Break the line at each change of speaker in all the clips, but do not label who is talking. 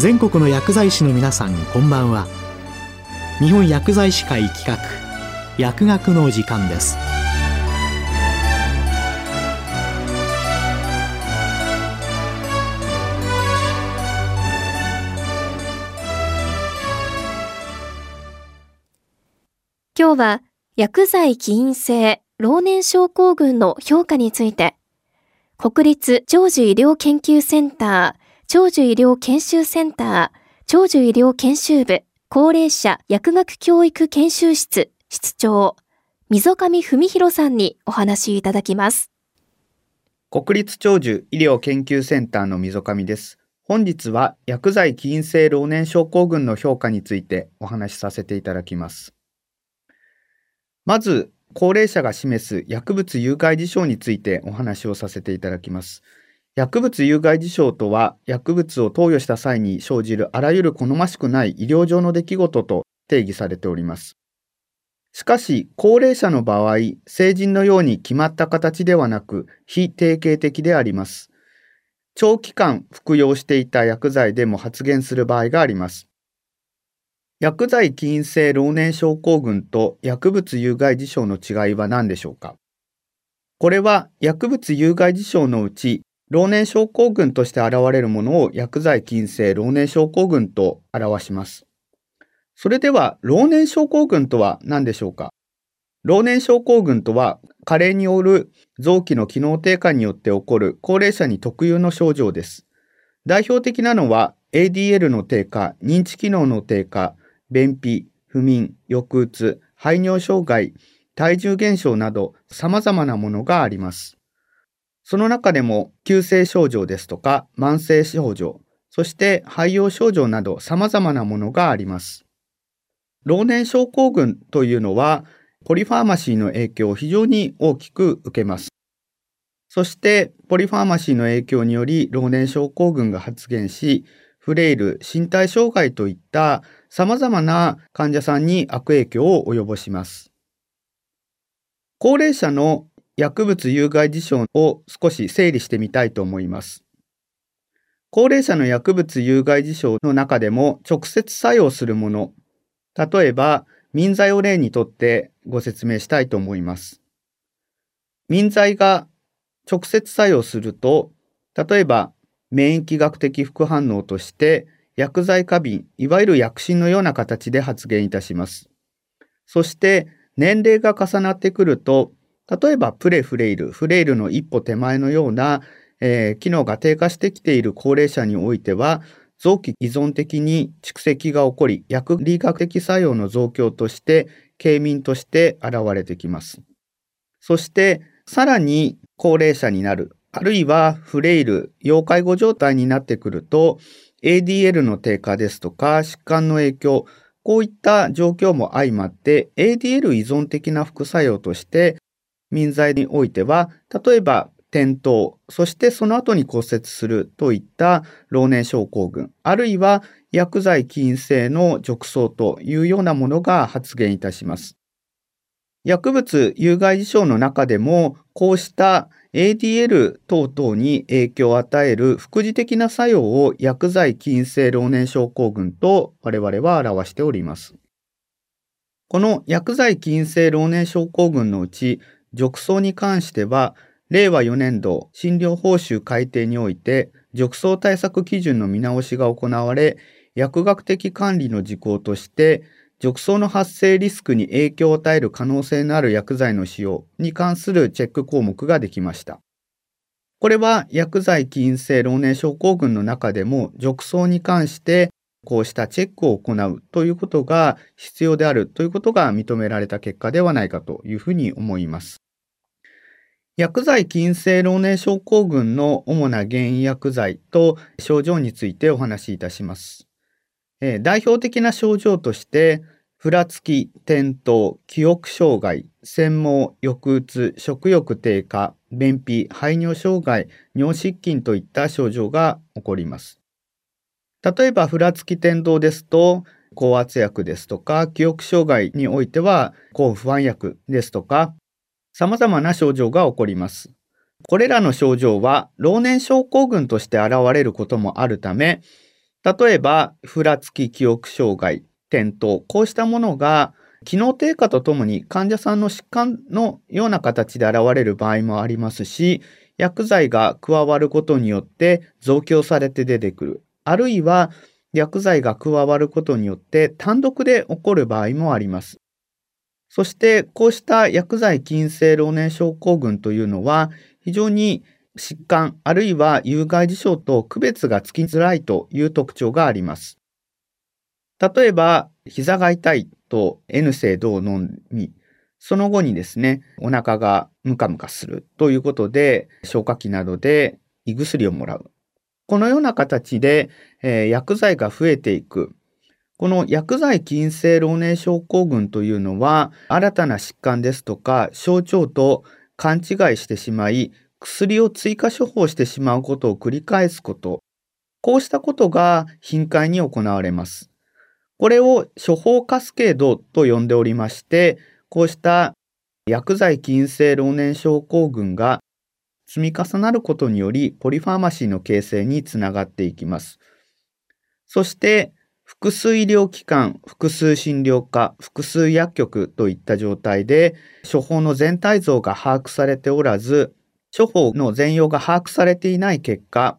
全国の薬剤師の皆さんこんばんは。日本薬剤師会企画薬学の時間です。
今日は薬剤起因性老年症候群の評価について国立長寿医療研究センター長寿医療研修センター長寿医療研修部高齢者薬学教育研修室室長溝上文弘さんにお話いただきます。
国立長寿医療研究センターの溝上です。本日は薬剤起因性老年症候群の評価についてお話しさせていただきます。まず、高齢者が示す薬物有害事象についてお話をさせていただきます。薬物有害事象とは、薬物を投与した際に生じるあらゆる好ましくない医療上の出来事と定義されております。しかし、高齢者の場合、成人のように決まった形ではなく、非定型的であります。長期間服用していた薬剤でも発現する場合があります。薬剤起因性老年症候群と薬物有害事象の違いは何でしょうか？これは薬物有害事象のうち老年症候群として現れるものを薬剤起因性老年症候群と表します。それでは老年症候群とは何でしょうか？老年症候群とは加齢による臓器の機能低下によって起こる高齢者に特有の症状です。代表的なのは ADL の低下、認知機能の低下、便秘、不眠、抑うつ、排尿障害、体重減少など様々なものがあります。その中でも急性症状ですとか慢性症状、そして肺葉症状など様々なものがあります。老年症候群というのはポリファーマシーの影響を非常に大きく受けます。そしてポリファーマシーの影響により老年症候群が発現し、フレイル、身体障害といった様々な患者さんに悪影響を及ぼします。高齢者の薬物有害事象を少し整理してみたいと思います。高齢者の薬物有害事象の中でも直接作用するもの、例えば民剤を例にとってご説明したいと思います。民剤が直接作用すると、例えば免疫学的副反応として薬剤過敏、いわゆる薬疹のような形で発現いたします。そして年齢が重なってくると、例えばプレフレイル、フレイルの一歩手前のような、えー、機能が低下してきている高齢者においては、臓器依存的に蓄積が起こり、薬理学的作用の増強として、軽民として現れてきます。そして、さらに高齢者になる、あるいはフレイル、要介護状態になってくると、ADL の低下ですとか疾患の影響、こういった状況も相まって ADL 依存的な副作用として民剤においては例えば転倒、そしてその後に骨折するといった老年症候群、あるいは薬剤起因性の褥瘡というようなものが発現いたします。薬物有害事象の中でも、こうした ADL 等々に影響を与える副次的な作用を薬剤起因性老年症候群と我々は表しております。この薬剤起因性老年症候群のうち、褥瘡に関しては、令和4年度診療報酬改定において、褥瘡対策基準の見直しが行われ、薬学的管理の事項として、褥瘡の発生リスクに影響を与える可能性のある薬剤の使用に関するチェック項目ができました。これは薬剤起因性老年症候群の中でも褥瘡に関してこうしたチェックを行うということが必要であるということが認められた結果ではないかというふうに思います。薬剤起因性老年症候群の主な原因薬剤と症状についてお話しいたします。えー、代表的な症状として、ふらつき、転倒、記憶障害、専門、抑うつ、食欲低下、便秘、排尿障害、尿失禁といった症状が起こります。例えば、ふらつき転倒ですと、高圧薬ですとか、記憶障害においては、抗不安薬ですとか、様々な症状が起こります。これらの症状は、老年症候群として現れることもあるため、例えば、ふらつき記憶障害、転倒、こうしたものが機能低下とともに患者さんの疾患のような形で現れる場合もありますし、薬剤が加わることによって増強されて出てくる。あるいは薬剤が加わることによって単独で起こる場合もあります。そしてこうした薬剤禁制老年症候群というのは非常に疾患あるいは有害事象と区別がつきづらいという特徴があります。例えば膝が痛いと N 性銅を飲みその後にですねお腹がムカムカするということで消化器などで胃薬をもらうこのような形で、えー、薬剤が増えていく。この薬剤禁制老年症候群というのは、新たな疾患ですとか症状と勘違いしてしまい、薬を追加処方してしまうことを繰り返すこと。こうしたことが頻回に行われます。これを処方カスケードと呼んでおりまして、こうした薬剤禁制老年症候群が積み重なることによりポリファーマシーの形成につながっていきます。そして複数医療機関、複数診療科、複数薬局といった状態で処方の全体像が把握されておらず、処方の全容が把握されていない結果、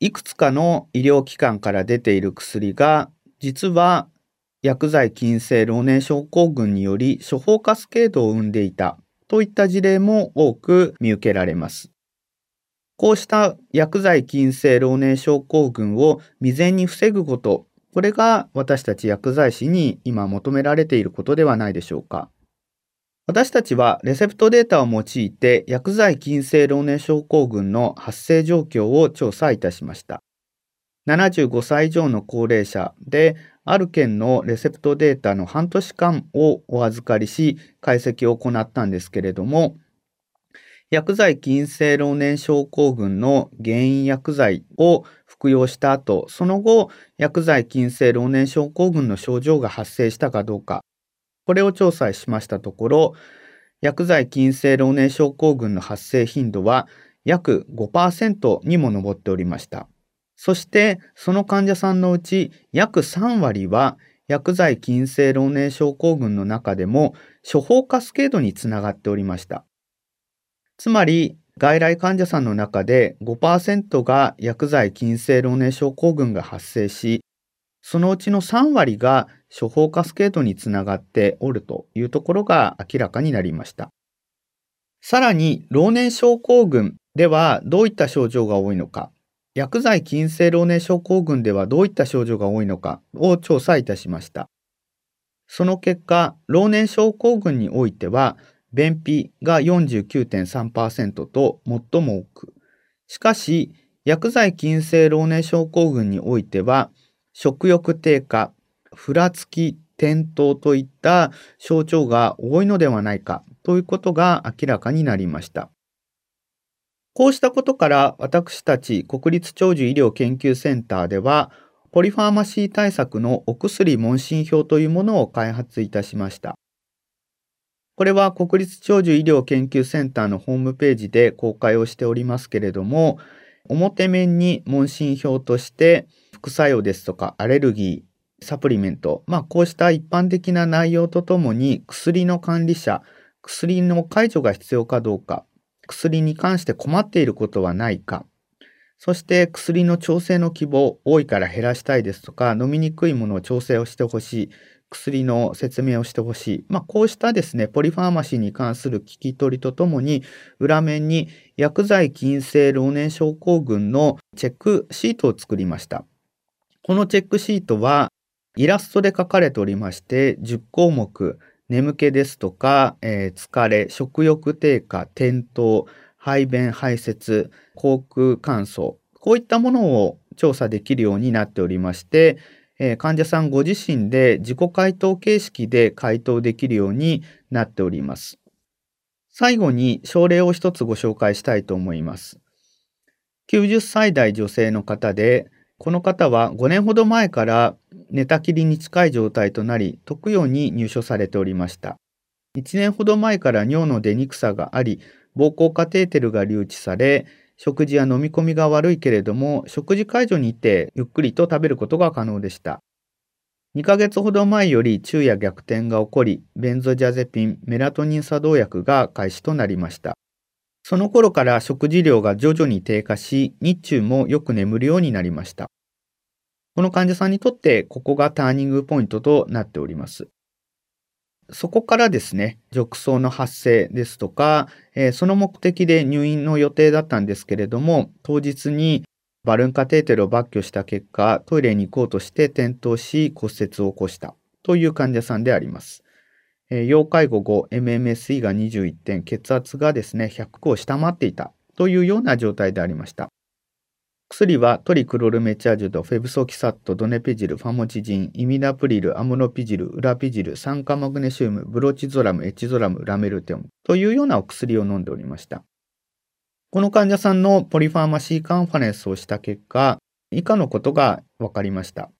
いくつかの医療機関から出ている薬が実は薬剤禁制老年症候群により処方カスケードを生んでいたといった事例も多く見受けられます。こうした薬剤禁制老年症候群を未然に防ぐこと、これが私たち薬剤師に今求められていることではないでしょうか。私たちはレセプトデータを用いて薬剤禁制老年症候群の発生状況を調査いたしました。75歳以上の高齢者である県のレセプトデータの半年間をお預かりし解析を行ったんですけれども薬剤禁制老年症候群の原因薬剤を服用した後、その後、薬剤禁制老年症候群の症状が発生したかどうか、これを調査しましたところ、薬剤禁制老年症候群の発生頻度は約5%にも上っておりました。そして、その患者さんのうち約3割は薬剤禁制老年症候群の中でも処方カスケードにつながっておりました。つまり、外来患者さんの中で5%が薬剤禁制老年症候群が発生し、そのうちの3割が処方カスケードにつながっておるというところが明らかになりました。さらに、老年症候群ではどういった症状が多いのか、薬剤禁制老年症候群ではどういった症状が多いのかを調査いたしました。その結果、老年症候群においては、便秘が49.3%と最も多く、しかし、薬剤禁制老年症候群においては、食欲低下、ふらつき、転倒といった症状が多いのではないかということが明らかになりました。こうしたことから私たち国立長寿医療研究センターではポリファーマシー対策のお薬問診票というものを開発いたしました。これは国立長寿医療研究センターのホームページで公開をしておりますけれども、表面に問診票として副作用ですとかアレルギー、サプリメント、まあこうした一般的な内容とともに薬の管理者、薬の解除が必要かどうか、薬に関して困っていることはないか、そして薬の調整の希望、多いから減らしたいですとか、飲みにくいものを調整をしてほしい、薬の説明をしてほしい。まあ、こうしたですね、ポリファーマシーに関する聞き取りとともに、裏面に薬剤禁制老年症候群のチェックシートを作りました。このチェックシートは、イラストで書かれておりまして、10項目、眠気ですとか、えー、疲れ、食欲低下、転倒、排便排泄、口腔乾燥、こういったものを調査できるようになっておりまして、えー、患者さんご自身で自己回答形式で回答できるようになっております。最後に症例を一つご紹介したいと思います。90歳代女性の方で、この方は5年ほど前から寝たきりに近い状態となり、特養に入所されておりました。1年ほど前から尿の出にくさがあり、膀胱カテーテルが留置され、食事や飲み込みが悪いけれども、食事介助にいてゆっくりと食べることが可能でした。2ヶ月ほど前より昼夜逆転が起こり、ベンゾジャゼピン、メラトニン作動薬が開始となりました。その頃から食事量が徐々に低下し、日中もよく眠るようになりました。この患者さんにとってここがターニングポイントとなっております。そこからですね、褥瘡の発生ですとか、えー、その目的で入院の予定だったんですけれども、当日にバルーンカテーテルを抜去した結果、トイレに行こうとして転倒し骨折を起こしたという患者さんであります。えー、要介護後、MMSE が21点、血圧がですね、100を下回っていたというような状態でありました。薬はトリクロルメチャージュド、フェブソキサット、ドネペジル、ファモチジン、イミダプリル、アムロピジル、ウラピジル、酸化マグネシウム、ブロチゾラム、エチゾラム、ラメルテオンというようなお薬を飲んでおりました。この患者さんのポリファーマシーカンファレンスをした結果、以下のことが分かりました。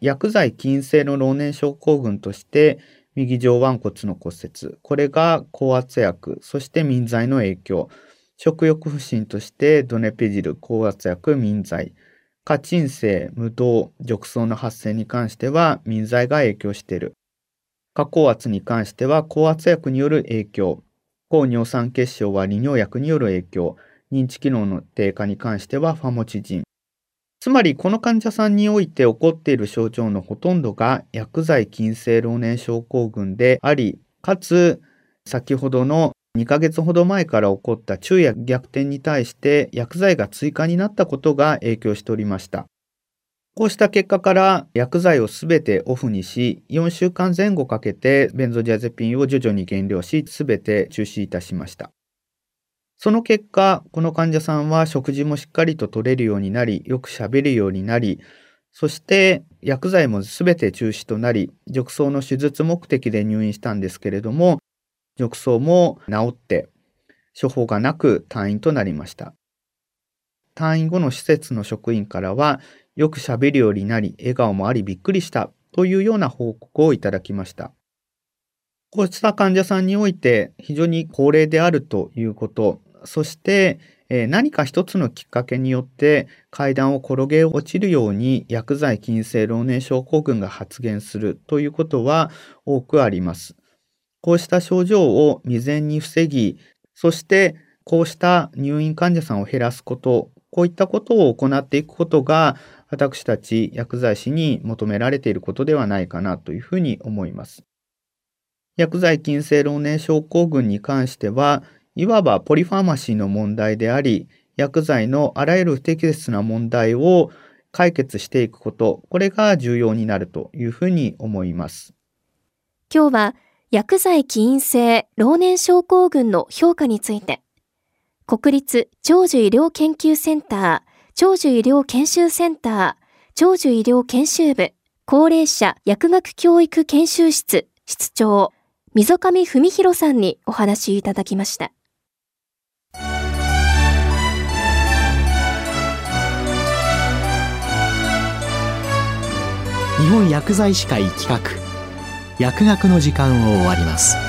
薬剤菌性の老年症候群として、右上腕骨の骨折、これが高圧薬、そして民剤の影響、食欲不振としてドネペジル、高圧薬、民剤、過鎮性、無動、褥瘡の発生に関しては民剤が影響している。過高圧に関しては高圧薬による影響。高尿酸血症は利尿薬による影響。認知機能の低下に関してはファモチジン。つまりこの患者さんにおいて起こっている症状のほとんどが薬剤筋性老年症候群であり、かつ先ほどの2ヶ月ほど前から起こった昼夜逆転に対して薬剤が追加になったことが影響しておりました。こうした結果から薬剤をすべてオフにし、4週間前後かけてベンゾジャゼピンを徐々に減量し、すべて中止いたしました。その結果、この患者さんは食事もしっかりと取れるようになり、よく喋るようになり、そして薬剤もすべて中止となり、褥瘡の手術目的で入院したんですけれども、褥瘡も治って処方がなく退院となりました。退院後の施設の職員からはよく喋るようになり笑顔もありびっくりしたというような報告をいただきました。こうした患者さんにおいて非常に高齢であるということ、そして何か一つのきっかけによって階段を転げ落ちるように薬剤菌性老年症候群が発現するということは多くあります。こうした症状を未然に防ぎ、そしてこうした入院患者さんを減らすこと、こういったことを行っていくことが、私たち薬剤師に求められていることではないかなというふうに思います。薬剤菌性老年症候群に関しては、いわばポリファーマシーの問題であり、薬剤のあらゆる不適切な問題を解決していくこと、これが重要になるというふうに思います。
今日は薬剤起因性老年症候群の評価について、国立長寿医療研究センター、長寿医療研修センター、長寿医療研修部、高齢者薬学教育研修室室長、溝上文弘さんにお話いただきました。
日本薬剤師会企画薬学の時間を終わります。